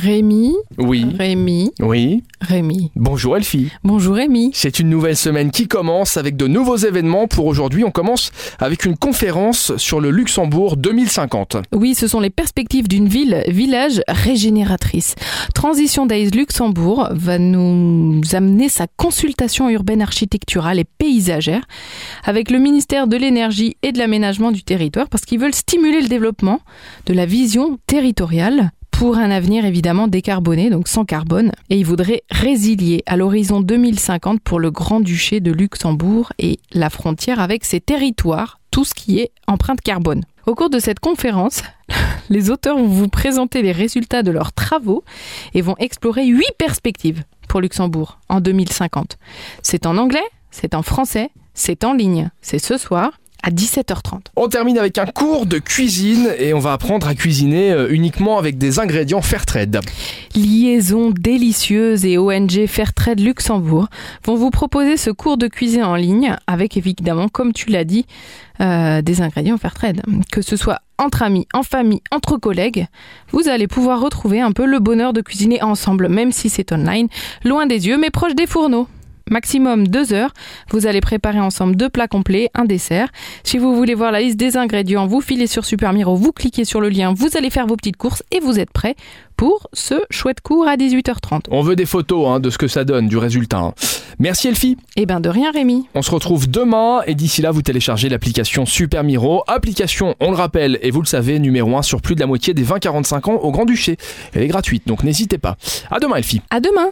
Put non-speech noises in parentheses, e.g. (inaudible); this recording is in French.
Rémi, Oui. Rémi, Oui. Rémi. Bonjour Elfie. Bonjour Rémi. C'est une nouvelle semaine qui commence avec de nouveaux événements. Pour aujourd'hui, on commence avec une conférence sur le Luxembourg 2050. Oui, ce sont les perspectives d'une ville, village régénératrice. Transition Days Luxembourg va nous amener sa consultation urbaine architecturale et paysagère avec le ministère de l'énergie et de l'aménagement du territoire parce qu'ils veulent stimuler le développement de la vision territoriale pour un avenir évidemment décarboné, donc sans carbone, et ils voudraient résilier à l'horizon 2050 pour le Grand-Duché de Luxembourg et la frontière avec ses territoires, tout ce qui est empreinte carbone. Au cours de cette conférence, (laughs) les auteurs vont vous présenter les résultats de leurs travaux et vont explorer huit perspectives pour Luxembourg en 2050. C'est en anglais, c'est en français, c'est en ligne, c'est ce soir à 17h30. On termine avec un cours de cuisine et on va apprendre à cuisiner euh, uniquement avec des ingrédients Fairtrade. Liaison délicieuse et ONG Fairtrade Luxembourg vont vous proposer ce cours de cuisine en ligne avec évidemment, comme tu l'as dit, euh, des ingrédients Fairtrade. Que ce soit entre amis, en famille, entre collègues, vous allez pouvoir retrouver un peu le bonheur de cuisiner ensemble, même si c'est online, loin des yeux mais proche des fourneaux. Maximum deux heures, vous allez préparer ensemble deux plats complets, un dessert. Si vous voulez voir la liste des ingrédients, vous filez sur Super Miro, vous cliquez sur le lien, vous allez faire vos petites courses et vous êtes prêt pour ce chouette cours à 18h30. On veut des photos hein, de ce que ça donne, du résultat. hein. Merci Elfie. Eh ben de rien Rémi. On se retrouve demain et d'ici là, vous téléchargez l'application Super Miro. Application, on le rappelle, et vous le savez, numéro 1 sur plus de la moitié des 20-45 ans au Grand-Duché. Elle est gratuite, donc n'hésitez pas. À demain Elfie. À demain